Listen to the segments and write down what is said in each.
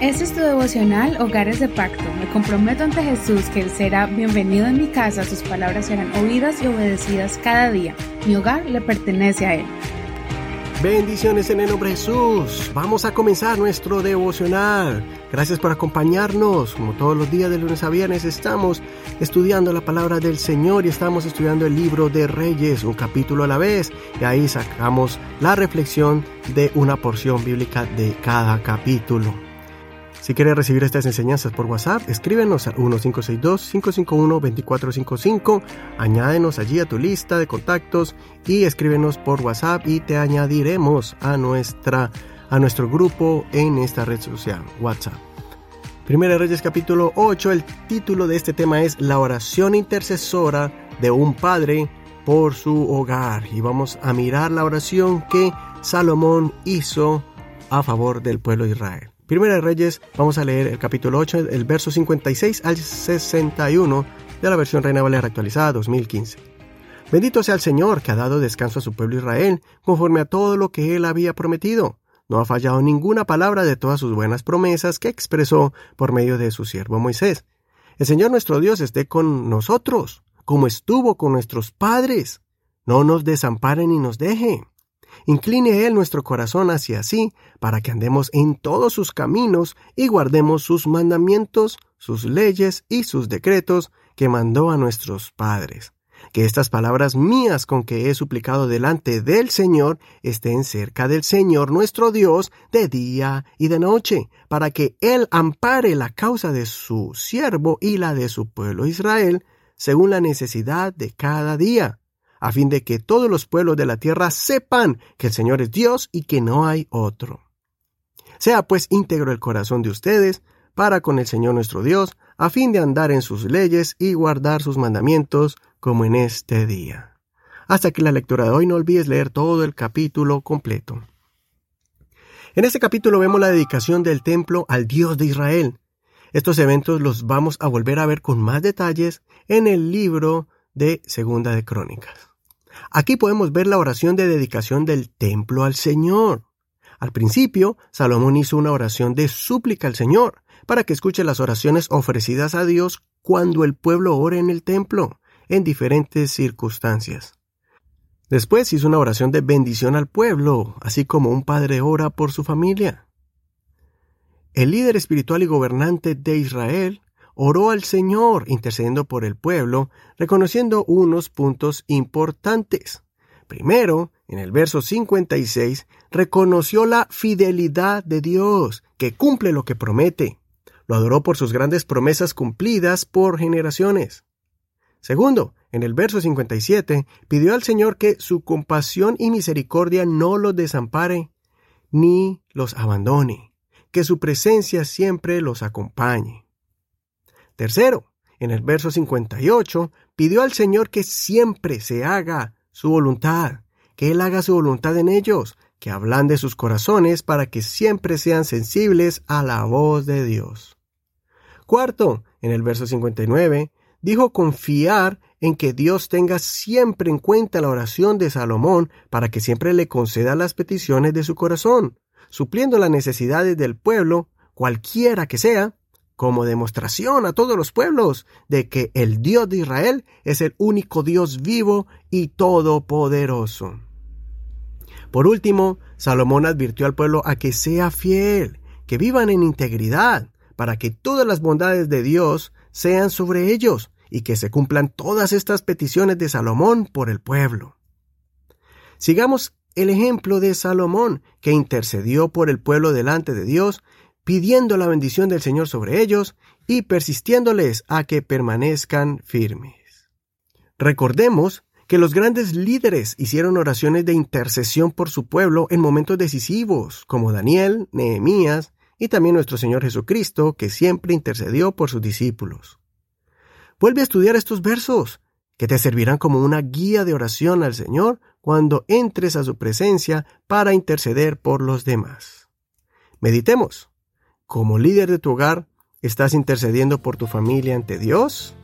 Este es tu devocional Hogares de Pacto. Me comprometo ante Jesús que Él será bienvenido en mi casa, sus palabras serán oídas y obedecidas cada día. Mi hogar le pertenece a Él. Bendiciones en el nombre de Jesús. Vamos a comenzar nuestro devocional. Gracias por acompañarnos. Como todos los días de lunes a viernes estamos estudiando la palabra del Señor y estamos estudiando el libro de Reyes, un capítulo a la vez. Y ahí sacamos la reflexión de una porción bíblica de cada capítulo. Si quieres recibir estas enseñanzas por WhatsApp, escríbenos al 1562-551-2455, añádenos allí a tu lista de contactos y escríbenos por WhatsApp y te añadiremos a, nuestra, a nuestro grupo en esta red social, WhatsApp. Primera Reyes capítulo 8, el título de este tema es La oración intercesora de un padre por su hogar. Y vamos a mirar la oración que Salomón hizo a favor del pueblo de Israel. Primera de Reyes, vamos a leer el capítulo 8, el verso 56 al 61 de la versión Reina Valera actualizada 2015. Bendito sea el Señor que ha dado descanso a su pueblo Israel, conforme a todo lo que él había prometido. No ha fallado ninguna palabra de todas sus buenas promesas que expresó por medio de su siervo Moisés. El Señor nuestro Dios esté con nosotros, como estuvo con nuestros padres. No nos desampare ni nos deje. Incline Él nuestro corazón hacia sí, para que andemos en todos sus caminos y guardemos sus mandamientos, sus leyes y sus decretos que mandó a nuestros padres. Que estas palabras mías con que he suplicado delante del Señor estén cerca del Señor nuestro Dios de día y de noche, para que Él ampare la causa de su siervo y la de su pueblo Israel, según la necesidad de cada día a fin de que todos los pueblos de la tierra sepan que el Señor es Dios y que no hay otro. Sea pues íntegro el corazón de ustedes para con el Señor nuestro Dios, a fin de andar en sus leyes y guardar sus mandamientos como en este día. Hasta que la lectura de hoy no olvides leer todo el capítulo completo. En este capítulo vemos la dedicación del templo al Dios de Israel. Estos eventos los vamos a volver a ver con más detalles en el libro de Segunda de Crónicas. Aquí podemos ver la oración de dedicación del templo al Señor. Al principio, Salomón hizo una oración de súplica al Señor, para que escuche las oraciones ofrecidas a Dios cuando el pueblo ore en el templo, en diferentes circunstancias. Después hizo una oración de bendición al pueblo, así como un padre ora por su familia. El líder espiritual y gobernante de Israel oró al Señor intercediendo por el pueblo, reconociendo unos puntos importantes. Primero, en el verso 56, reconoció la fidelidad de Dios, que cumple lo que promete. Lo adoró por sus grandes promesas cumplidas por generaciones. Segundo, en el verso 57, pidió al Señor que su compasión y misericordia no los desampare ni los abandone, que su presencia siempre los acompañe. Tercero, en el verso 58, pidió al Señor que siempre se haga su voluntad, que Él haga su voluntad en ellos, que hablan de sus corazones para que siempre sean sensibles a la voz de Dios. Cuarto, en el verso 59, dijo confiar en que Dios tenga siempre en cuenta la oración de Salomón para que siempre le conceda las peticiones de su corazón, supliendo las necesidades del pueblo, cualquiera que sea, como demostración a todos los pueblos de que el Dios de Israel es el único Dios vivo y todopoderoso. Por último, Salomón advirtió al pueblo a que sea fiel, que vivan en integridad, para que todas las bondades de Dios sean sobre ellos y que se cumplan todas estas peticiones de Salomón por el pueblo. Sigamos el ejemplo de Salomón, que intercedió por el pueblo delante de Dios pidiendo la bendición del Señor sobre ellos y persistiéndoles a que permanezcan firmes. Recordemos que los grandes líderes hicieron oraciones de intercesión por su pueblo en momentos decisivos, como Daniel, Nehemías y también nuestro Señor Jesucristo, que siempre intercedió por sus discípulos. Vuelve a estudiar estos versos, que te servirán como una guía de oración al Señor cuando entres a su presencia para interceder por los demás. Meditemos. Como líder de tu hogar, ¿estás intercediendo por tu familia ante Dios?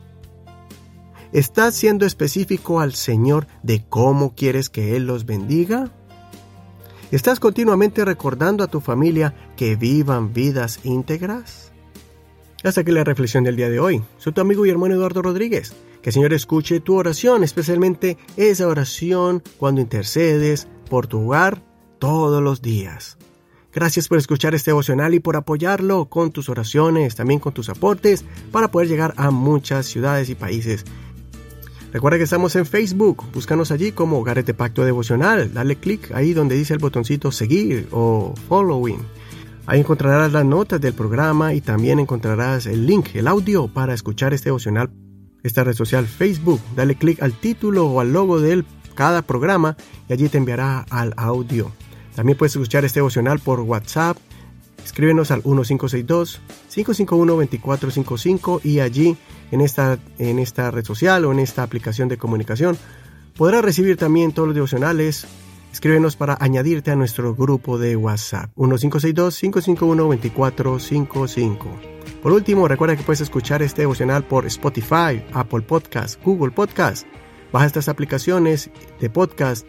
¿Estás siendo específico al Señor de cómo quieres que Él los bendiga? ¿Estás continuamente recordando a tu familia que vivan vidas íntegras? Hasta aquí la reflexión del día de hoy. Soy tu amigo y hermano Eduardo Rodríguez. Que el Señor escuche tu oración, especialmente esa oración cuando intercedes por tu hogar todos los días. Gracias por escuchar este devocional y por apoyarlo con tus oraciones, también con tus aportes, para poder llegar a muchas ciudades y países. Recuerda que estamos en Facebook, búscanos allí como Hogares de Pacto Devocional, dale clic ahí donde dice el botoncito seguir o following. Ahí encontrarás las notas del programa y también encontrarás el link, el audio para escuchar este devocional, esta red social Facebook. Dale clic al título o al logo de cada programa y allí te enviará al audio. También puedes escuchar este devocional por WhatsApp. Escríbenos al 1562-551-2455 y allí en esta, en esta red social o en esta aplicación de comunicación podrás recibir también todos los devocionales. Escríbenos para añadirte a nuestro grupo de WhatsApp 1562-551-2455. Por último, recuerda que puedes escuchar este devocional por Spotify, Apple Podcast, Google Podcast. Baja estas aplicaciones de podcast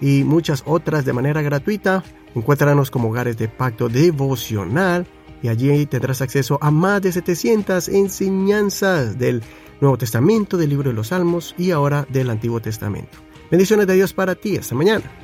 y muchas otras de manera gratuita. Encuéntranos como hogares de pacto devocional y allí tendrás acceso a más de 700 enseñanzas del Nuevo Testamento, del libro de los Salmos y ahora del Antiguo Testamento. Bendiciones de Dios para ti. Hasta mañana.